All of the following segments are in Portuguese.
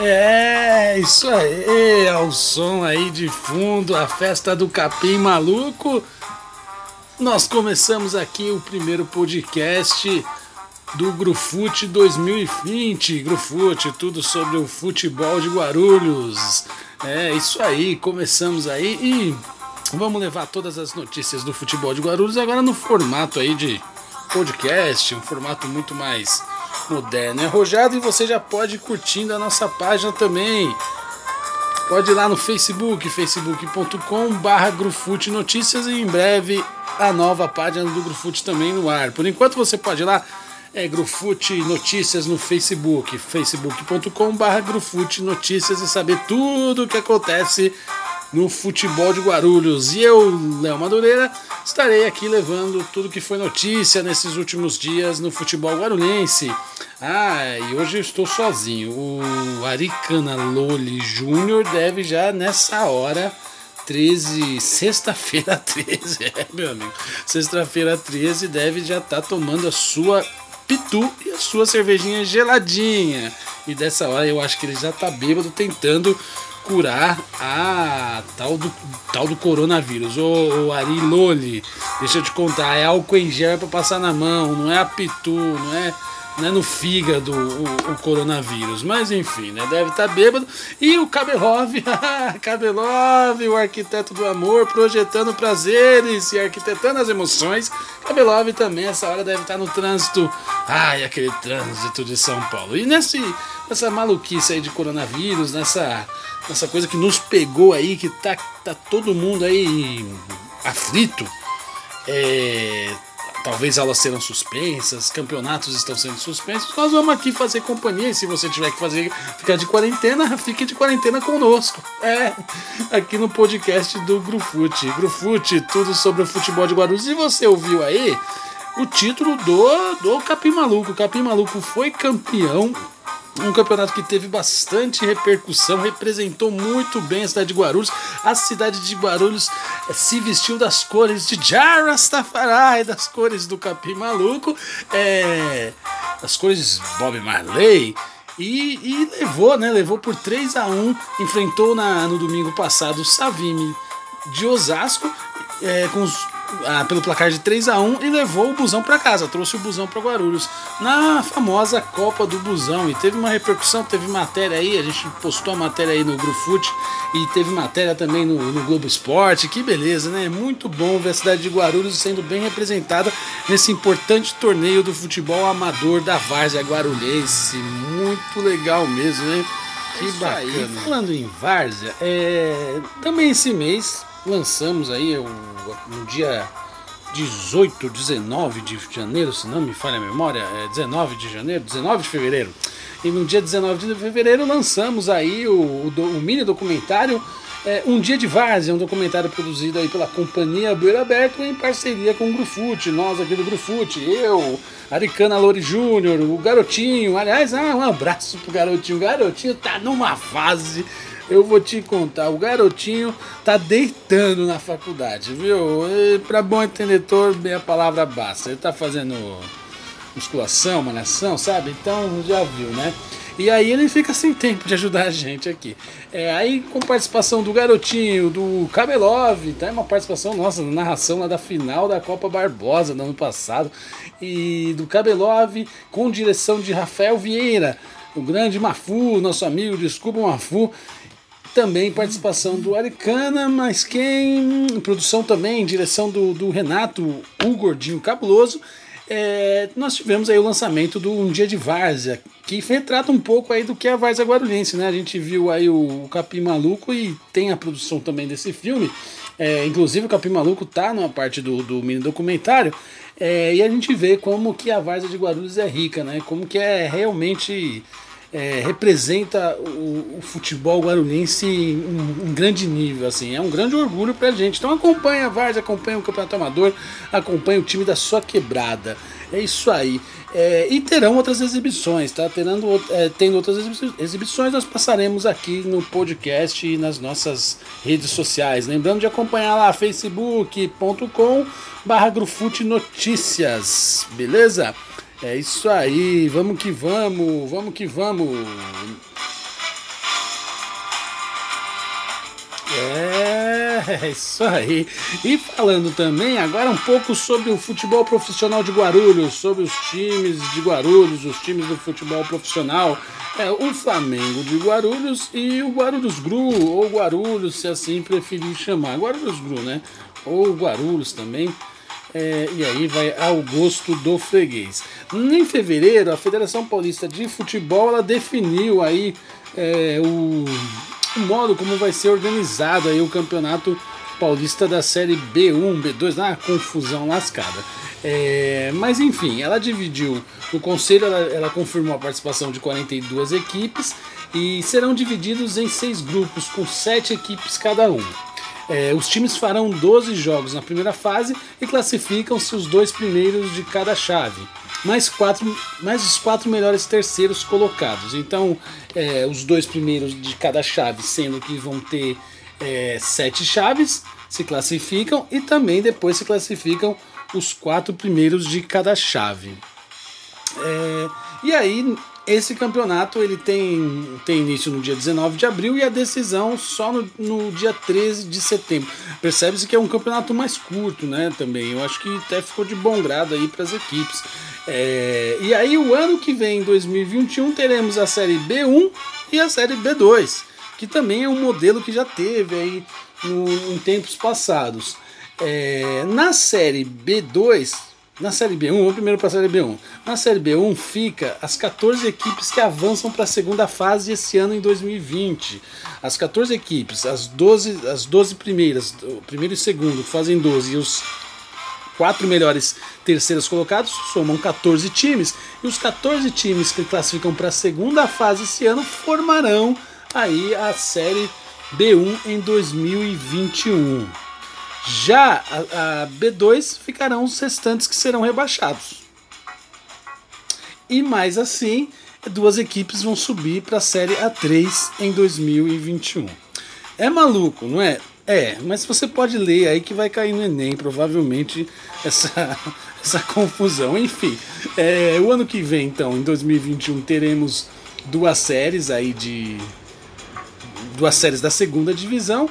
É, isso aí, ao som aí de fundo, a festa do Capim Maluco. Nós começamos aqui o primeiro podcast do Grufute 2020. Grufute, tudo sobre o futebol de Guarulhos. É, isso aí, começamos aí e vamos levar todas as notícias do futebol de Guarulhos agora no formato aí de podcast, um formato muito mais moderno e arrojado. E você já pode ir curtindo a nossa página também. Pode ir lá no Facebook, facebook.com Grufute Notícias e em breve a nova página do Grufute também no ar. Por enquanto você pode ir lá, é Grufute Notícias no Facebook, facebook.com Grufute Notícias e saber tudo o que acontece no futebol de Guarulhos. E eu, Léo Madureira, estarei aqui levando tudo que foi notícia nesses últimos dias no futebol guarulhense. Ah, e hoje eu estou sozinho. O Aricana Loli Júnior deve já nessa hora. 13, sexta-feira 13, é meu amigo. Sexta-feira 13 deve já estar tá tomando a sua pitu e a sua cervejinha geladinha. E dessa hora eu acho que ele já tá bêbado tentando curar a tal do, tal do coronavírus. Ô, ô Ari Loli, deixa eu te contar, é álcool em gel para passar na mão, não é a pitu, não é, não é no fígado o, o coronavírus. Mas enfim, né? Deve estar tá bêbado. E o Kabelov, Kabelov, o arquiteto do amor, projetando prazeres e arquitetando as emoções. Kabelov também, essa hora deve estar tá no trânsito. Ai, aquele trânsito de São Paulo. E nesse, nessa maluquice aí de coronavírus, nessa essa coisa que nos pegou aí, que tá, tá todo mundo aí aflito. É, talvez aulas serão suspensas, campeonatos estão sendo suspensos. Nós vamos aqui fazer companhia. E se você tiver que fazer ficar de quarentena, fique de quarentena conosco. É, aqui no podcast do Grufute. Grufute, tudo sobre o futebol de Guarulhos. E você ouviu aí o título do, do Capim Maluco. O Capim Maluco foi campeão um campeonato que teve bastante repercussão, representou muito bem a cidade de Guarulhos. A cidade de Guarulhos eh, se vestiu das cores de Jarastafari, das cores do Capim Maluco, é, das cores Bob Marley. E, e, levou, né? Levou por 3 a 1 enfrentou na, no domingo passado o Savime de Osasco, é, com os ah, pelo placar de 3 a 1 e levou o busão para casa, trouxe o busão para Guarulhos na famosa Copa do Busão. E teve uma repercussão, teve matéria aí, a gente postou a matéria aí no Grufute e teve matéria também no, no Globo Esporte. Que beleza, né? Muito bom ver a cidade de Guarulhos sendo bem representada nesse importante torneio do futebol amador da Várzea Guarulhense. Muito legal mesmo, né? Que é bacana. Aí. Falando em Várzea, é... também esse mês lançamos aí no dia 18, 19 de janeiro, se não me falha a memória, é 19 de janeiro, 19 de fevereiro. E no dia 19 de fevereiro lançamos aí o, o, o mini documentário é, Um Dia de Várzea, um documentário produzido aí pela companhia Beira Aberto em parceria com o Grufute, nós aqui do Grufute, eu, Aricana Lori Júnior, o Garotinho, aliás, ah, um abraço pro Garotinho, o Garotinho tá numa fase eu vou te contar, o garotinho tá deitando na faculdade, viu? Para bom entendedor, a palavra basta. Ele tá fazendo musculação, malhação, sabe? Então já viu, né? E aí ele fica sem tempo de ajudar a gente aqui. É, aí com participação do Garotinho, do Kabelov, tá? Uma participação nossa na narração lá da final da Copa Barbosa do ano passado. E do Kabelov com direção de Rafael Vieira, o grande Mafu, nosso amigo, desculpa Mafu. Também participação do Aricana, mas quem. Produção também, direção do, do Renato, o Gordinho Cabuloso. É, nós tivemos aí o lançamento do Um Dia de Várzea, que retrata um pouco aí do que é a Várzea Guarulhense, né? A gente viu aí o, o Capim Maluco e tem a produção também desse filme. É, inclusive o Capim Maluco tá numa parte do, do mini documentário. É, e a gente vê como que a Várzea de Guarulhos é rica, né? Como que é realmente é, representa o, o, futebol guarulhense em um, um, grande nível, assim, é um grande orgulho pra gente. Então acompanha a Vars, acompanha o Campeonato Amador, acompanha o time da sua quebrada. É isso aí. É, e terão outras exibições, tá? Terando, é, tendo outras exibições, nós passaremos aqui no podcast e nas nossas redes sociais. Lembrando de acompanhar lá facebook.com barra Notícias, beleza? É isso aí, vamos que vamos, vamos que vamos. É, é isso aí. E falando também agora um pouco sobre o futebol profissional de Guarulhos, sobre os times de Guarulhos, os times do futebol profissional, é o Flamengo de Guarulhos e o Guarulhos Gru, ou Guarulhos, se assim preferir chamar. Guarulhos Gru, né? Ou Guarulhos também. É, e aí vai ao gosto do freguês. Em fevereiro, a Federação Paulista de Futebol ela definiu aí é, o, o, modo como vai ser organizado aí o campeonato paulista da série B1, B2, na confusão lascada. É, mas enfim, ela dividiu. O conselho ela, ela confirmou a participação de 42 equipes e serão divididos em seis grupos com sete equipes cada um. É, os times farão 12 jogos na primeira fase e classificam-se os dois primeiros de cada chave, mais, quatro, mais os quatro melhores terceiros colocados. Então, é, os dois primeiros de cada chave, sendo que vão ter é, sete chaves, se classificam e também depois se classificam os quatro primeiros de cada chave. É, e aí, esse campeonato ele tem, tem início no dia 19 de abril e a decisão só no, no dia 13 de setembro. Percebe-se que é um campeonato mais curto, né? Também. Eu acho que até ficou de bom grado aí para as equipes. É, e aí, o ano que vem, 2021, teremos a série B1 e a série B2, que também é um modelo que já teve aí no, em tempos passados. É, na série B2, na série B1, vamos primeiro para a série B1. Na série B1 fica as 14 equipes que avançam para a segunda fase esse ano em 2020. As 14 equipes, as 12, as 12 primeiras, o primeiro e segundo fazem 12 e os quatro melhores terceiros colocados somam 14 times e os 14 times que classificam para a segunda fase esse ano formarão aí a série B1 em 2021. Já a, a B2 ficarão os restantes que serão rebaixados. E mais assim, duas equipes vão subir para a Série A3 em 2021. É maluco, não é? É, mas você pode ler aí que vai cair no Enem, provavelmente, essa, essa confusão. Enfim, é, o ano que vem, então, em 2021, teremos duas séries aí de. duas séries da segunda divisão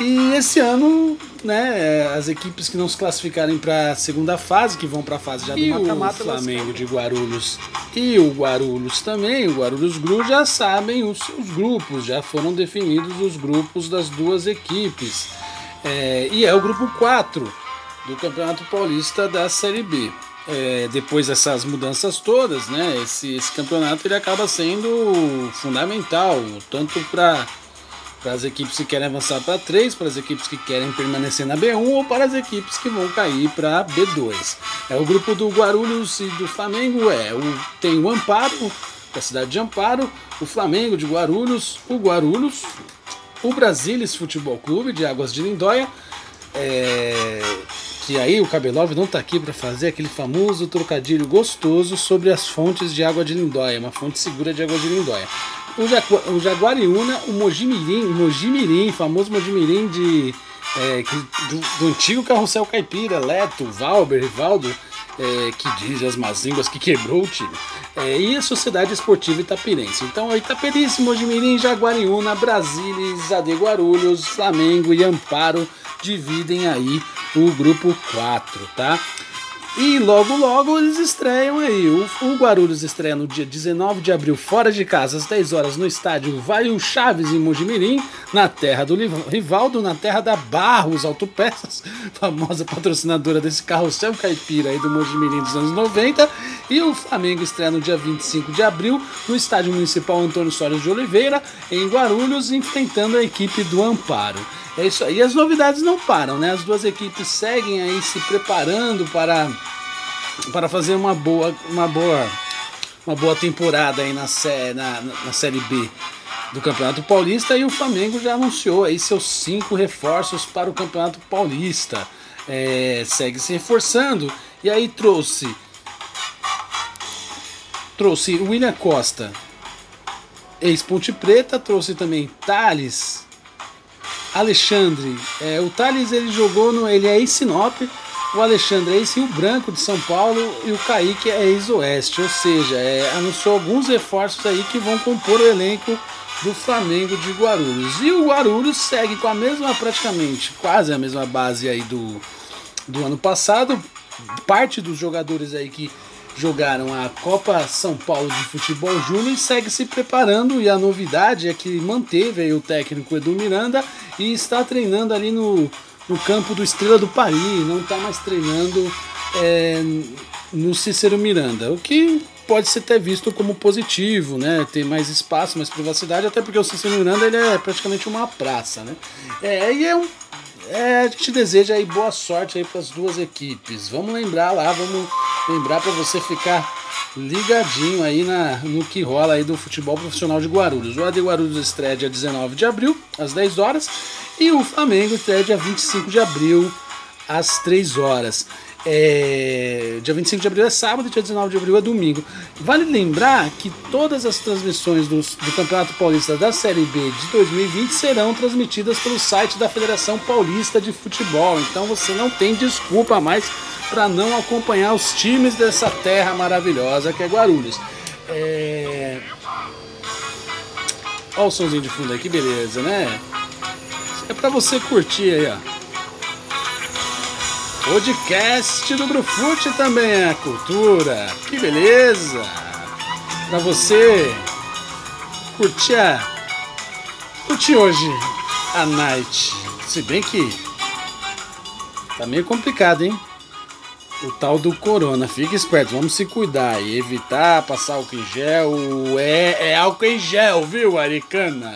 e esse ano, né, as equipes que não se classificarem para a segunda fase, que vão para a fase já do mata-mata, o Flamengo de Guarulhos e o Guarulhos também, o Guarulhos Gru já sabem os seus grupos, já foram definidos os grupos das duas equipes. É, e é o grupo 4 do Campeonato Paulista da Série B. É, depois dessas mudanças todas, né, esse, esse campeonato ele acaba sendo fundamental, tanto para para as equipes que querem avançar para 3, para as equipes que querem permanecer na B1 ou para as equipes que vão cair para B2. É o grupo do Guarulhos e do Flamengo é o tem o Amparo da cidade de Amparo, o Flamengo de Guarulhos, o Guarulhos, o Brasilis Futebol Clube de Águas de Lindóia, é, que aí o Cabelov não está aqui para fazer aquele famoso trocadilho gostoso sobre as fontes de água de Lindóia, uma fonte segura de água de Lindóia o, Jagu o Jaguariúna, o Mojimirim, o Mojimirim, famoso Mojimirim de, é, do, do, antigo carrossel caipira, Leto, Valber, Rivaldo, é, que diz as mazínguas que quebrou o time. É, e a Sociedade Esportiva Itapirense. Então, Itaperice, Mojimirim, Jaguariúna, Brasília, Zade Guarulhos, Flamengo e Amparo dividem aí o grupo 4, tá? E logo, logo eles estreiam aí. O, o, Guarulhos estreia no dia 19 de abril, fora de casa, às 10 horas, no estádio Vai Chaves, em Mojimirim, na terra do Rivaldo, na terra da Barros Autopeças, famosa patrocinadora desse carrossel caipira aí do Mojimirim dos anos 90. E o Flamengo estreia no dia 25 de abril, no estádio municipal Antônio Soares de Oliveira, em Guarulhos, enfrentando a equipe do Amparo. É isso aí. E as novidades não param, né? As duas equipes seguem aí se preparando para, para fazer uma boa, uma boa, uma boa temporada aí na, na, na Série B do Campeonato Paulista e o Flamengo já anunciou aí seus cinco reforços para o Campeonato Paulista. É, segue se reforçando e aí trouxe trouxe William Costa, ex-Ponte Preta, trouxe também Thales Alexandre. É, o Thales ele jogou no. Ele é ex-Sinop, o Alexandre é ex-Rio Branco de São Paulo e o Kaique é ex-Oeste. Ou seja, é, anunciou alguns reforços aí que vão compor o elenco do Flamengo de Guarulhos. E o Guarulhos segue com a mesma, praticamente, quase a mesma base aí do, do ano passado. Parte dos jogadores aí que jogaram a Copa São Paulo de Futebol Júnior segue se preparando e a novidade é que manteve o técnico Edu Miranda e está treinando ali no, no campo do Estrela do Paris, não está mais treinando é, no Cícero Miranda, o que pode ser até visto como positivo, né? Ter mais espaço, mais privacidade, até porque o Cícero Miranda ele é praticamente uma praça, né? É, e é um é, a gente deseja aí boa sorte aí para as duas equipes. Vamos lembrar lá, vamos lembrar para você ficar ligadinho aí na, no que rola aí do futebol profissional de Guarulhos. O AD Guarulhos estreia dia 19 de abril, às 10 horas, e o Flamengo estreia dia 25 de abril, às 3 horas. É, dia 25 de abril é sábado, dia 19 de abril é domingo. Vale lembrar que todas as transmissões do, do Campeonato Paulista da Série B de 2020 serão transmitidas pelo site da Federação Paulista de Futebol. Então você não tem desculpa mais para não acompanhar os times dessa terra maravilhosa que é Guarulhos. É... Olha o somzinho de fundo aí, que beleza, né? É para você curtir aí, ó. Podcast do Brufute também é cultura. Que beleza! Para você curtir a... curtir hoje a night. Se bem que tá meio complicado, hein? O tal do corona. Fica esperto, vamos se cuidar e evitar passar álcool em gel. É, é álcool em gel, viu, Aricana?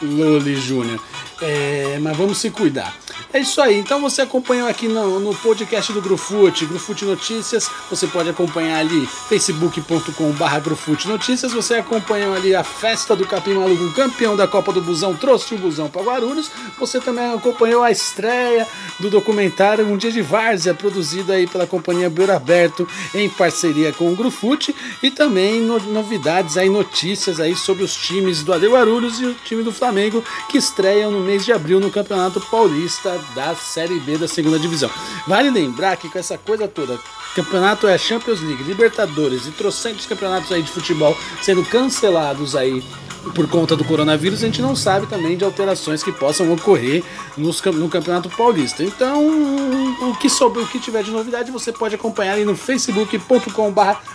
Loli Júnior. É, mas vamos se cuidar. É isso aí, então você acompanhou aqui no, no podcast do Grufute, Grufute Notícias, você pode acompanhar ali facebook.com.br Grufute Notícias, você acompanhou ali a festa do Capim Maluco, campeão da Copa do Busão, trouxe o Busão para Guarulhos, você também acompanhou a estreia do documentário Um Dia de Várzea, produzido aí pela companhia Beiro Aberto, em parceria com o Grufute, e também no, novidades aí, notícias aí sobre os times do Ade Guarulhos e o time do Flamengo, que estreiam no mês de abril no Campeonato Paulista da Série B da segunda divisão. Vale lembrar que com essa coisa toda, campeonato é Champions League, Libertadores e trocentos campeonatos aí de futebol sendo cancelados aí por conta do coronavírus, a gente não sabe também de alterações que possam ocorrer nos, no Campeonato Paulista. Então, o que sobre o que tiver de novidade, você pode acompanhar aí no facebook.com.br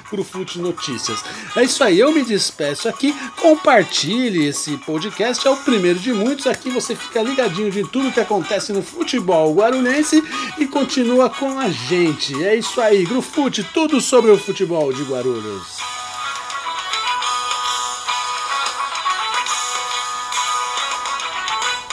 Notícias. É isso aí, eu me despeço aqui. Compartilhe esse podcast, é o primeiro de muitos. Aqui você fica ligadinho de tudo que acontece no futebol guarulhense e continua com a gente. É isso aí, Grufute, tudo sobre o futebol de Guarulhos.